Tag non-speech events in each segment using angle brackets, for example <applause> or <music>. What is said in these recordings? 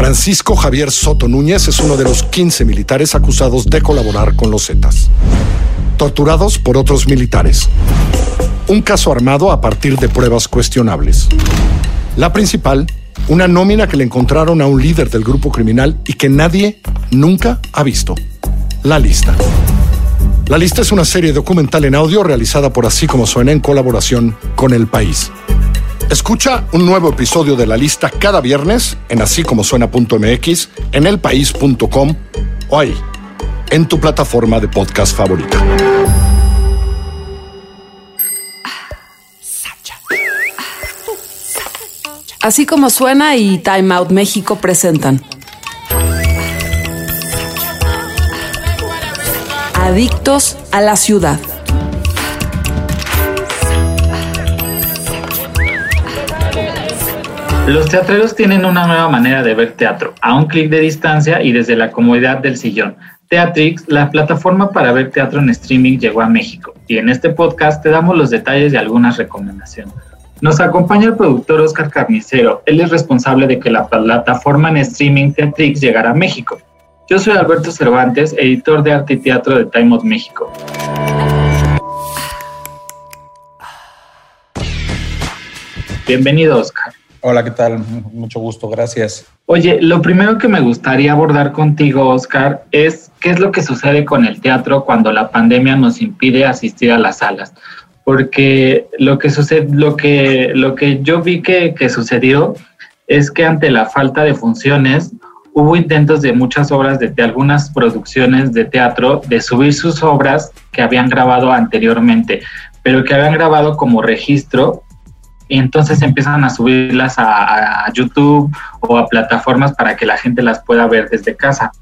Francisco Javier Soto Núñez es uno de los 15 militares acusados de colaborar con los Zetas. Torturados por otros militares. Un caso armado a partir de pruebas cuestionables. La principal, una nómina que le encontraron a un líder del grupo criminal y que nadie nunca ha visto. La lista. La lista es una serie documental en audio realizada por Así como suena en colaboración con El País. Escucha un nuevo episodio de la lista cada viernes en así en elpaís.com o ahí, en tu plataforma de podcast favorita. Así como suena y Time Out México presentan. Adictos a la ciudad. Los teatreros tienen una nueva manera de ver teatro, a un clic de distancia y desde la comodidad del sillón. Teatrix, la plataforma para ver teatro en streaming, llegó a México y en este podcast te damos los detalles y algunas recomendaciones. Nos acompaña el productor Oscar Carnicero. Él es responsable de que la plataforma en streaming Teatrix llegara a México. Yo soy Alberto Cervantes, editor de arte y teatro de Time Out México. Bienvenido, Oscar. Hola, ¿qué tal? Mucho gusto, gracias. Oye, lo primero que me gustaría abordar contigo, Oscar, es qué es lo que sucede con el teatro cuando la pandemia nos impide asistir a las salas. Porque lo que sucede, lo que, lo que yo vi que, que sucedió es que ante la falta de funciones, hubo intentos de muchas obras, de, de, algunas producciones de teatro, de subir sus obras que habían grabado anteriormente, pero que habían grabado como registro entonces empiezan a subirlas a, YouTube o a plataformas para que la gente las pueda ver desde casa.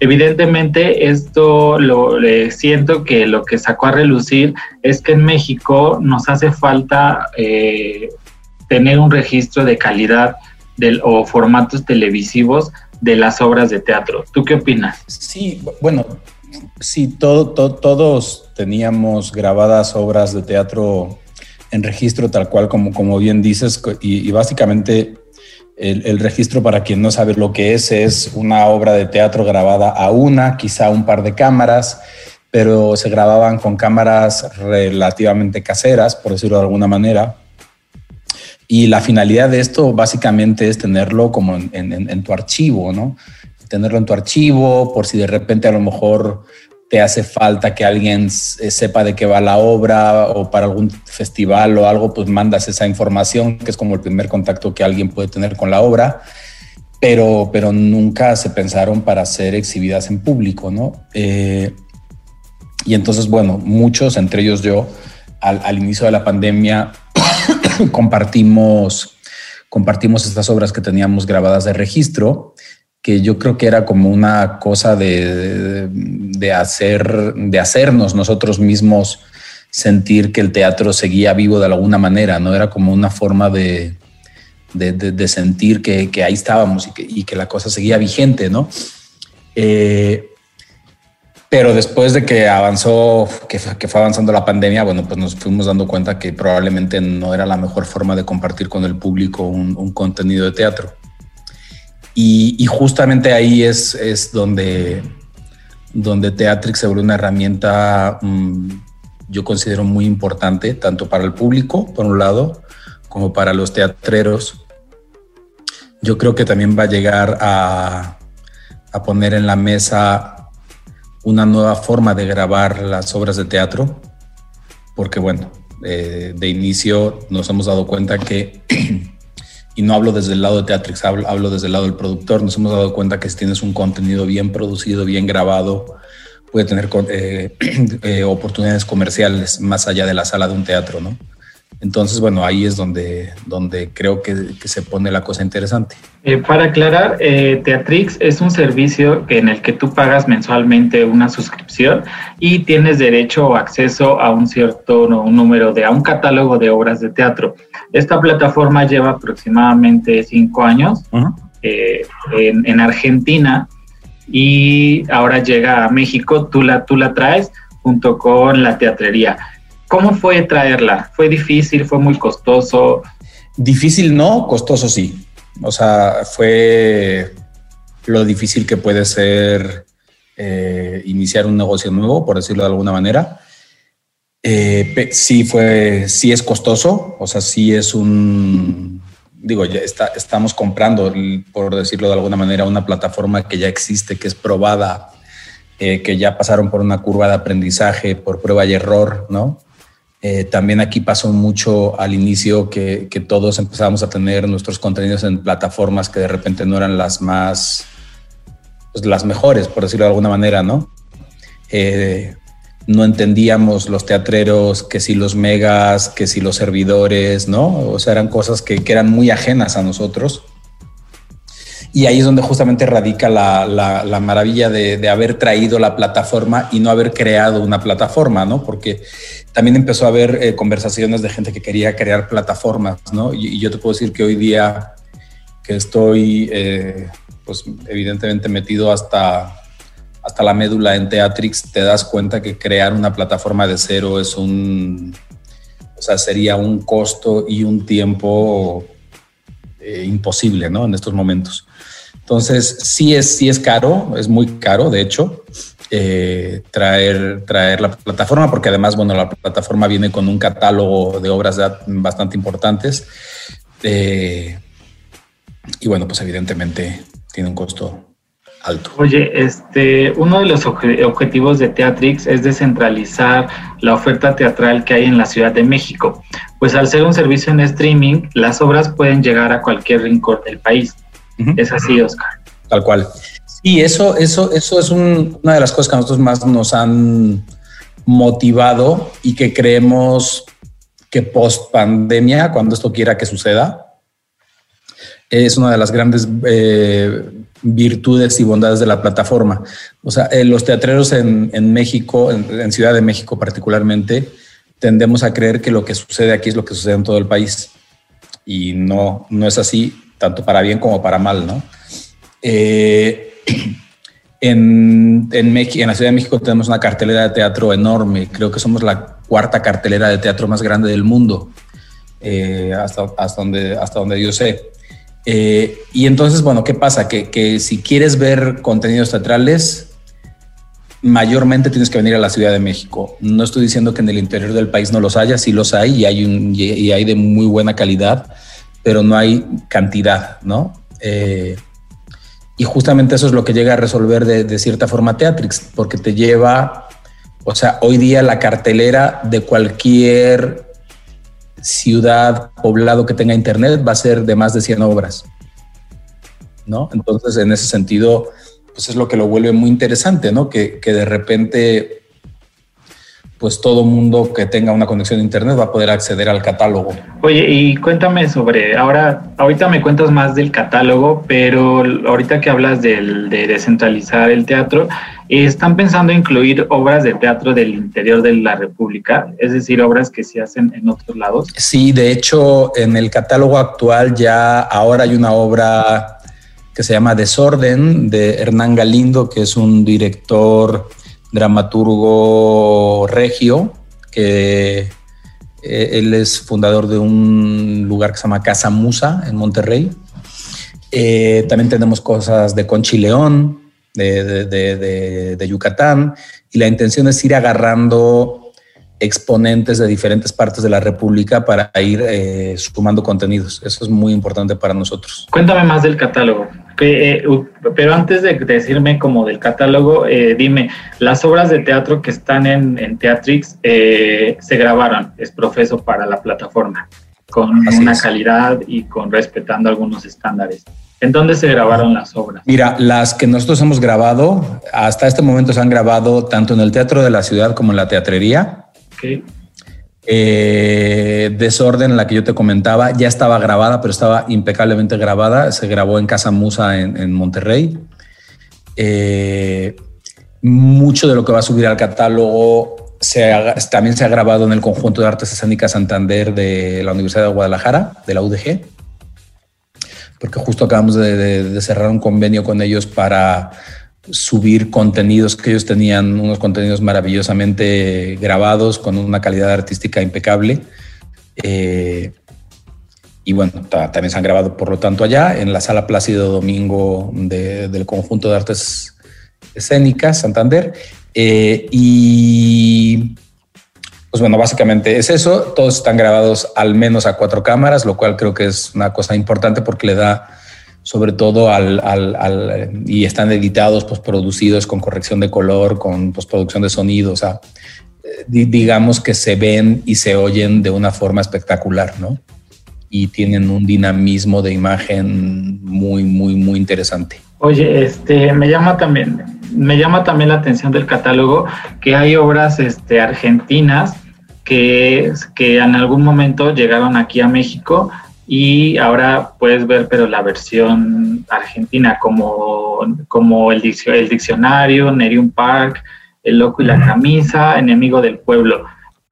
Evidentemente esto lo eh, siento que lo que sacó a relucir es que en México nos hace falta eh, tener un registro de calidad del, o formatos televisivos de las obras de teatro. ¿Tú qué opinas? Sí, bueno, sí, todo, todos teníamos grabadas obras de teatro en registro tal cual como, como bien dices y, básicamente el, registro para quien no sabe lo que es es una obra de teatro grabada a una, quizá un par de cámaras, pero se grababan con cámaras relativamente caseras, por decirlo de alguna manera. Y la finalidad de esto básicamente es tenerlo como en, en tu archivo, ¿no? Tenerlo en tu archivo por si de repente a lo mejor te hace falta que alguien sepa de qué va la obra o para algún festival o algo, pues mandas esa información, que es como el primer contacto que alguien puede tener con la obra, pero, pero nunca se pensaron para ser exhibidas en público, ¿no? Eh, y entonces, bueno, muchos, entre ellos yo, al, al inicio de la pandemia, <coughs> compartimos, compartimos estas obras que teníamos grabadas de registro que yo creo que era como una cosa de, de, hacer, de hacernos nosotros mismos sentir que el teatro seguía vivo de alguna manera, ¿no? Era como una forma de, de, sentir que, que, ahí estábamos y que, y que, la cosa seguía vigente, ¿no? Eh, pero después de que avanzó, que, que, fue avanzando la pandemia, bueno, pues nos fuimos dando cuenta que probablemente no era la mejor forma de compartir con el público un contenido de teatro. Y, justamente ahí es, es donde, donde Teatrix se vuelve una herramienta, mmm, yo considero muy importante, tanto para el público, por un lado, como para los teatreros. Yo creo que también va a llegar a, a poner en la mesa una nueva forma de grabar las obras de teatro, porque bueno, eh, de inicio nos hemos dado cuenta que <clears throat> y no hablo desde el lado de Teatrix, hablo, hablo, desde el lado del productor, nos hemos dado cuenta que si tienes un contenido bien producido, bien grabado, puede tener eh, <clears throat> eh, oportunidades comerciales más allá de la sala de un teatro, ¿no? Entonces, bueno, ahí es donde, donde creo que, que se pone la cosa interesante. Eh, para aclarar, eh, Teatrix es un servicio en el que tú pagas mensualmente una suscripción y tienes derecho o acceso a un cierto no, un número de, a un catálogo de obras de teatro. Esta plataforma lleva aproximadamente cinco años uh -huh. eh, en, en, Argentina y ahora llega a México, tú la, tú la traes junto con la teatrería. ¿Cómo fue traerla? ¿Fue difícil? ¿Fue muy costoso? Difícil no, costoso sí. O sea, fue, lo difícil que puede ser eh, iniciar un negocio nuevo, por decirlo de alguna manera. Eh, sí fue, sí es costoso, o sea, sí es un, digo, ya está, estamos comprando, por decirlo de alguna manera, una plataforma que ya existe, que es probada, eh, que ya pasaron por una curva de aprendizaje, por prueba y error, ¿no? Eh, también aquí pasó mucho al inicio que, que, todos empezábamos a tener nuestros contenidos en plataformas que de repente no eran las más, pues las mejores, por decirlo de alguna manera, ¿no? Eh, no entendíamos los teatreros, que si los megas, que si los servidores, ¿no? O sea, eran cosas que, que eran muy ajenas a nosotros. Y ahí es donde justamente radica la, la, maravilla de, de, haber traído la plataforma y no haber creado una plataforma, ¿no? Porque también empezó a haber eh, conversaciones de gente que quería crear plataformas, ¿no? Y, yo te puedo decir que hoy día que estoy, eh, pues evidentemente metido hasta hasta la médula en Teatrix, te das cuenta que crear una plataforma de cero es un, o sea, sería un costo y un tiempo eh, imposible, ¿no? En estos momentos. Entonces, sí es, sí es caro, es muy caro, de hecho, eh, traer, traer la plataforma, porque además, bueno, la plataforma viene con un catálogo de obras bastante importantes. Eh, y bueno, pues evidentemente tiene un costo alto. Oye, este, uno de los objetivos de Teatrix es descentralizar la oferta teatral que hay en la Ciudad de México, pues al ser un servicio en streaming, las obras pueden llegar a cualquier rincón del país. Es así, Oscar. Tal cual. Sí, eso, eso, eso es una de las cosas que a nosotros más nos han motivado y que creemos que post pandemia, cuando esto quiera que suceda, es una de las grandes eh, virtudes y bondades de la plataforma. O sea, eh, los teatreros en, México, en, Ciudad de México particularmente, tendemos a creer que lo que sucede aquí es lo que sucede en todo el país. Y no, no es así, tanto para bien como para mal, ¿no? Eh, en, en, en la Ciudad de México tenemos una cartelera de teatro enorme. Creo que somos la cuarta cartelera de teatro más grande del mundo, hasta, hasta, donde, hasta donde yo sé. Eh, y entonces, bueno, ¿qué pasa? Que, si quieres ver contenidos teatrales, mayormente tienes que venir a la Ciudad de México. No estoy diciendo que en el interior del país no los haya, sí los hay y hay, un, y hay de muy buena calidad, pero no hay cantidad, ¿no? Eh, y justamente eso es lo que llega a resolver de, cierta forma Teatrix, porque te lleva, o sea, hoy día la cartelera de cualquier ciudad, poblado que tenga internet va a ser de más de 100 obras. ¿No? Entonces, en ese sentido, pues es lo que lo vuelve muy interesante, ¿no? Que de repente pues todo mundo que tenga una conexión a internet va a poder acceder al catálogo. Oye, y cuéntame sobre, ahora, ahorita me cuentas más del catálogo, pero ahorita que hablas del, de descentralizar el teatro, ¿están pensando incluir obras de teatro del interior de la República? Es decir, obras que se hacen en otros lados. Sí, de hecho, en el catálogo actual ya ahora hay una obra que se llama Desorden de Hernán Galindo, que es un director dramaturgo regio, que eh, él es fundador de un lugar que se llama Casa Musa en Monterrey. Eh, también tenemos cosas de Conchi León, de, de, Yucatán, y la intención es ir agarrando exponentes de diferentes partes de la República para ir eh, sumando contenidos. Eso es muy importante para nosotros. Cuéntame más del catálogo. Eh, pero antes de decirme como del catálogo, eh, dime, las obras de teatro que están en, Teatrix se grabaron, es profeso para la plataforma, con una calidad y con respetando algunos estándares. ¿En dónde se grabaron las obras? Mira, las que nosotros hemos grabado, hasta este momento se han grabado tanto en el Teatro de la Ciudad como en la Teatrería. Eh, Desorden, la que yo te comentaba, ya estaba grabada, pero estaba impecablemente grabada. Se grabó en Casa Musa en, Monterrey. Eh, mucho de lo que va a subir al catálogo también se ha grabado en el Conjunto de Artes Escénicas Santander de la Universidad de Guadalajara, de la UDG, porque justo acabamos de cerrar un convenio con ellos para subir contenidos que ellos tenían, unos contenidos maravillosamente grabados con una calidad artística impecable. Eh, y bueno, también se han grabado por lo tanto allá en la sala Plácido Domingo del conjunto de artes escénicas Santander. Eh, y pues bueno, básicamente es eso. Todos están grabados al menos a cuatro cámaras, lo cual creo que es una cosa importante porque le da sobre todo al, al, y están editados, producidos con corrección de color, con postproducción de sonido, o sea, eh, digamos que se ven y se oyen de una forma espectacular, ¿no? y tienen un dinamismo de imagen muy, muy, muy interesante. Oye, este, me llama también, me llama también la atención del catálogo que hay obras este, argentinas que, que en algún momento llegaron aquí a México y ahora puedes ver, pero la versión argentina, como, como el, el diccionario, Nerium Park, El Loco y la Camisa, Enemigo del Pueblo.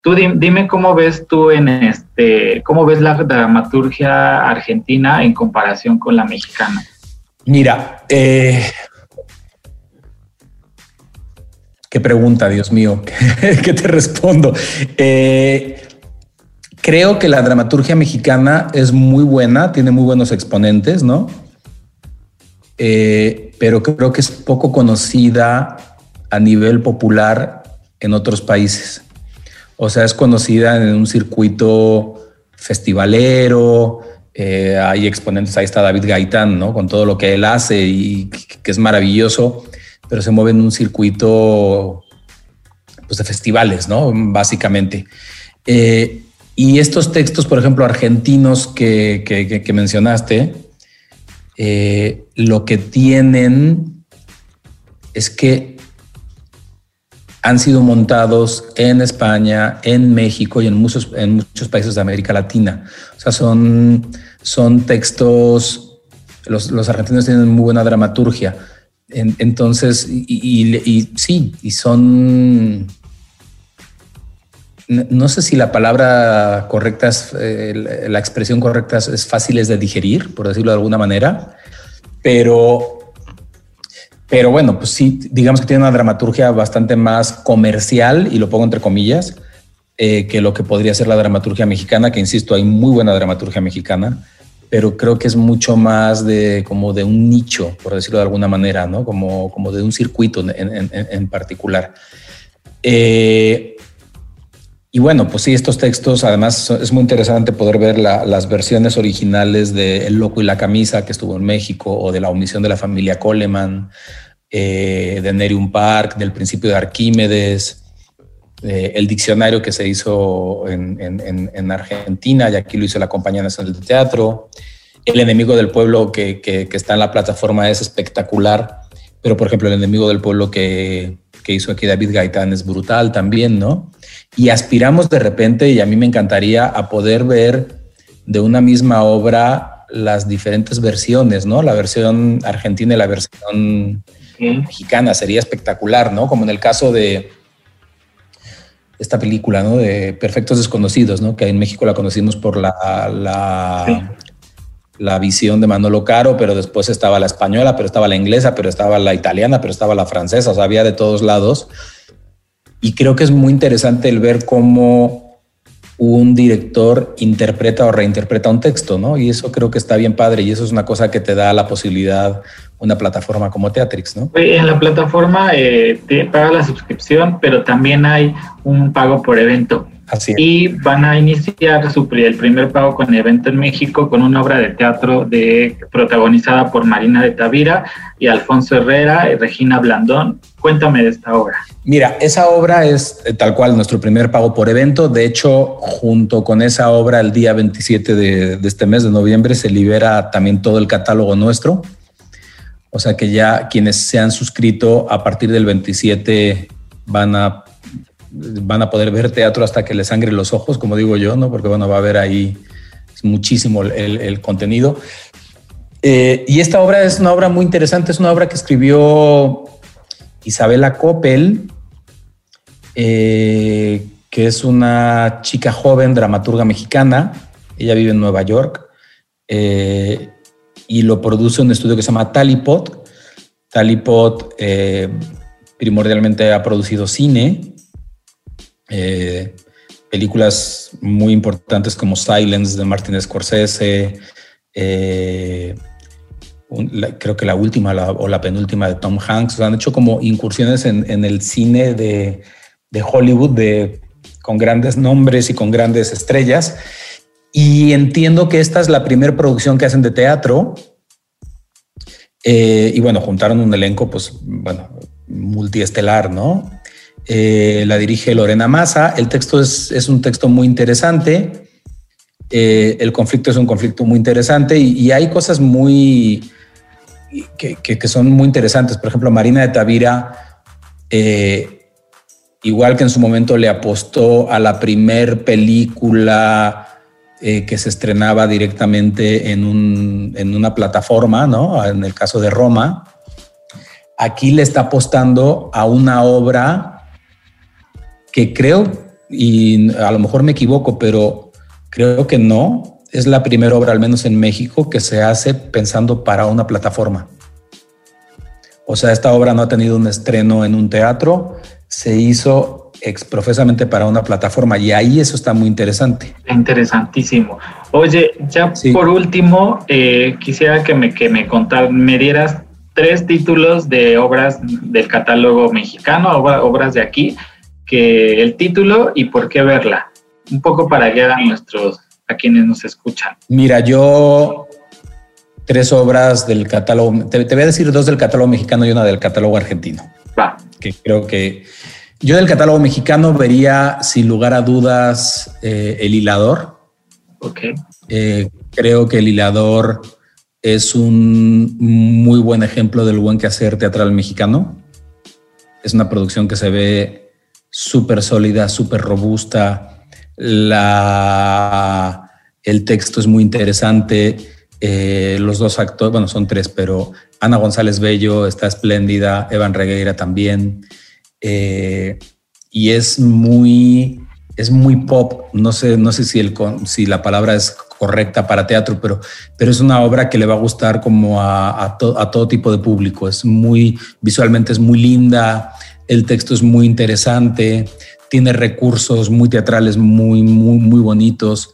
Tú dime cómo ves tú en este, cómo ves la dramaturgia argentina en comparación con la mexicana. Mira, eh, qué pregunta, Dios mío, <laughs> ¿qué te respondo? Eh, creo que la dramaturgia mexicana es muy buena, tiene muy buenos exponentes, ¿no? Eh, pero creo que es poco conocida a nivel popular en otros países. O sea, es conocida en un circuito festivalero, eh, hay exponentes, ahí está David Gaitán, ¿no? Con todo lo que él hace y que es maravilloso, pero se mueve en un circuito pues, de festivales, ¿no? Básicamente. Eh, y estos textos, por ejemplo, argentinos que, mencionaste, eh, lo que tienen es que han sido montados en España, en México y en muchos, en muchos países de América Latina. O sea, son, son textos, los, los argentinos tienen muy buena dramaturgia. entonces, y, sí, y son, no sé si la palabra correcta es, eh, la expresión correcta es fáciles de digerir, por decirlo de alguna manera, pero pero bueno, pues sí, digamos que tiene una dramaturgia bastante más comercial, y lo pongo entre comillas, eh, que lo que podría ser la dramaturgia mexicana, que insisto, hay muy buena dramaturgia mexicana, pero creo que es mucho más de como de un nicho, por decirlo de alguna manera, ¿no? Como, como de un circuito en, en, particular. Eh, y bueno, pues sí, estos textos, además es muy interesante poder ver las versiones originales de El Loco y la Camisa, que estuvo en México, o de La Omisión de la Familia Coleman, eh, de Nerium Park, del principio de Arquímedes, eh, el diccionario que se hizo en, Argentina y aquí lo hizo la Compañía Nacional de Teatro. El enemigo del pueblo que, está en la plataforma es espectacular, pero por ejemplo el enemigo del pueblo que, que hizo aquí David Gaitán es brutal también, ¿no? Y aspiramos de repente, y a mí me encantaría, a poder ver de una misma obra las diferentes versiones, ¿no? La versión argentina y la versión mexicana, sería espectacular, ¿no? Como en el caso de esta película, ¿no? De Perfectos Desconocidos, ¿no? Que en México la conocimos por la, la, la visión de Manolo Caro, pero después estaba la española, pero estaba la inglesa, pero estaba la italiana, pero estaba la francesa, o sea, había de todos lados. Y creo que es muy interesante el ver cómo un director interpreta o reinterpreta un texto, ¿no? Y eso creo que está bien padre y eso es una cosa que te da la posibilidad una plataforma como Teatrix, ¿no? En la plataforma eh, te paga la suscripción, pero también hay un pago por evento. Así Y van a iniciar su, el primer pago con evento en México con una obra de teatro de, protagonizada por Marina de Tavira y Alfonso Herrera y Regina Blandón. Cuéntame de esta obra. Mira, esa obra es eh, tal cual nuestro primer pago por evento. De hecho, junto con esa obra, el día 27 de, de este mes de noviembre se libera también todo el catálogo nuestro. O sea que ya quienes se han suscrito a partir del 27 van a van a poder ver teatro hasta que les sangre los ojos, como digo yo, ¿no? Porque bueno, va a haber ahí muchísimo el, contenido. Eh, y esta obra es una obra muy interesante, es una obra que escribió Isabela Coppel, eh, que es una chica joven, dramaturga mexicana. Ella vive en Nueva York eh, y lo produce un estudio que se llama Talipot. Talipot primordialmente ha producido cine, eh, películas muy importantes como Silence de Martin Scorsese, eh, creo que la última o la penúltima de Tom Hanks, han hecho como incursiones en, el cine de, Hollywood de, con grandes nombres y con grandes estrellas. Y entiendo que esta es la primera producción que hacen de teatro. Eh, y bueno, juntaron un elenco, pues, bueno, multiestelar, ¿no? Eh, la dirige Lorena Massa. El texto es, es un texto muy interesante. Eh, el conflicto es un conflicto muy interesante y, hay cosas muy que, que, son muy interesantes. Por ejemplo, Marina de Tavira, eh, igual que en su momento le apostó a la primer película que se estrenaba directamente en, un, en una plataforma, ¿no? En el caso de Roma, aquí le está apostando a una obra que creo, y a lo mejor me equivoco, pero creo que no, es la primera obra, al menos en México, que se hace pensando para una plataforma. O sea, esta obra no ha tenido un estreno en un teatro, se hizo exprofesamente para una plataforma y ahí eso está muy interesante. Interesantísimo. Oye, ya por último, eh, quisiera que me, que me contar, me dieras tres títulos de obras del catálogo mexicano, obras de aquí, que el título y por qué verla. Un poco para guiar a nuestros, a quienes nos escuchan. Mira, yo tres obras del catálogo, te, voy a decir dos del catálogo mexicano y una del catálogo argentino. Va. Que creo que yo del catálogo mexicano vería sin lugar a dudas eh, El Hilador. Ok. Eh, creo que El Hilador es un muy buen ejemplo del buen quehacer teatral mexicano. Es una producción que se ve súper sólida, súper robusta. La, el texto es muy interesante. Eh, los dos actores, bueno, son tres, pero Ana González Bello está espléndida, Evan Regueira también. Eh, y es muy, es muy pop. No sé, no sé si, el, si la palabra es correcta para teatro, pero, pero es una obra que le va a gustar como a, a todo tipo de público. Es muy, visualmente es muy linda, el texto es muy interesante, tiene recursos muy teatrales muy, muy, muy bonitos.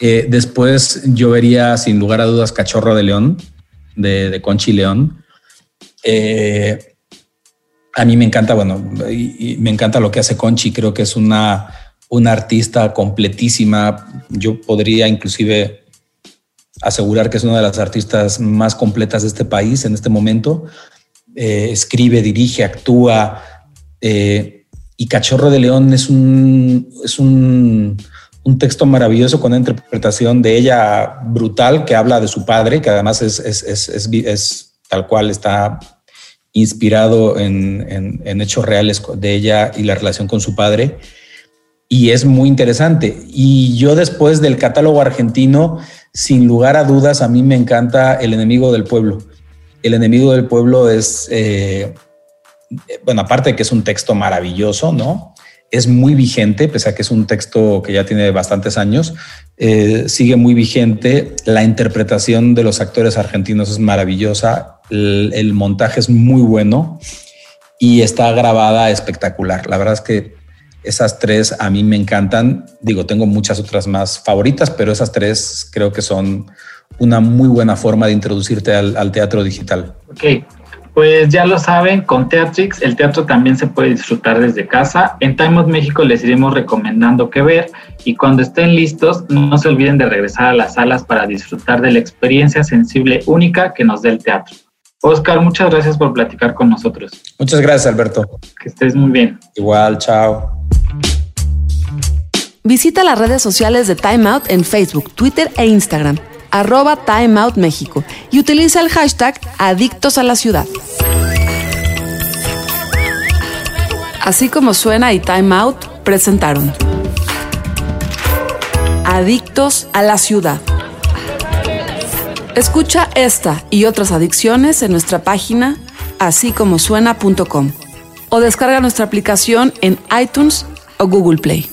Eh, después yo vería sin lugar a dudas Cachorro de León, de, Conchi León. Eh, a mí me encanta, bueno, me encanta lo que hace Conchi, creo que es una, una artista completísima. Yo podría inclusive asegurar que es una de las artistas más completas de este país en este momento. Eh, escribe, dirige, actúa, eh, y Cachorro de León es un, es un, texto maravilloso con una interpretación de ella brutal que habla de su padre, que además es, es, tal cual está inspirado en, hechos reales de ella y la relación con su padre. Y es muy interesante. Y yo después del catálogo argentino, sin lugar a dudas, a mí me encanta El enemigo del pueblo. El enemigo del pueblo es... Eh, bueno, aparte de que es un texto maravilloso, ¿no? Es muy vigente, pese a que es un texto que ya tiene bastantes años, eh, sigue muy vigente. La interpretación de los actores argentinos es maravillosa, el, montaje es muy bueno y está grabada espectacular. La verdad es que esas tres a mí me encantan. Digo, tengo muchas otras más favoritas, pero esas tres creo que son una muy buena forma de introducirte al, al teatro digital. Ok, pues ya lo saben, con Teatrix el teatro también se puede disfrutar desde casa. En Time of México les iremos recomendando qué ver y cuando estén listos no se olviden de regresar a las salas para disfrutar de la experiencia sensible única que nos da el teatro. Oscar, muchas gracias por platicar con nosotros. Muchas gracias, Alberto. Que estés muy bien. Igual, chao. Visita las redes sociales de Time Out en Facebook, Twitter e Instagram arroba Time Out México y utiliza el hashtag Adictos a la Ciudad. Así como suena y Time Out presentaron Adictos a la Ciudad. Escucha esta y otras adicciones en nuestra página así como suena.com o descarga nuestra aplicación en iTunes o Google Play.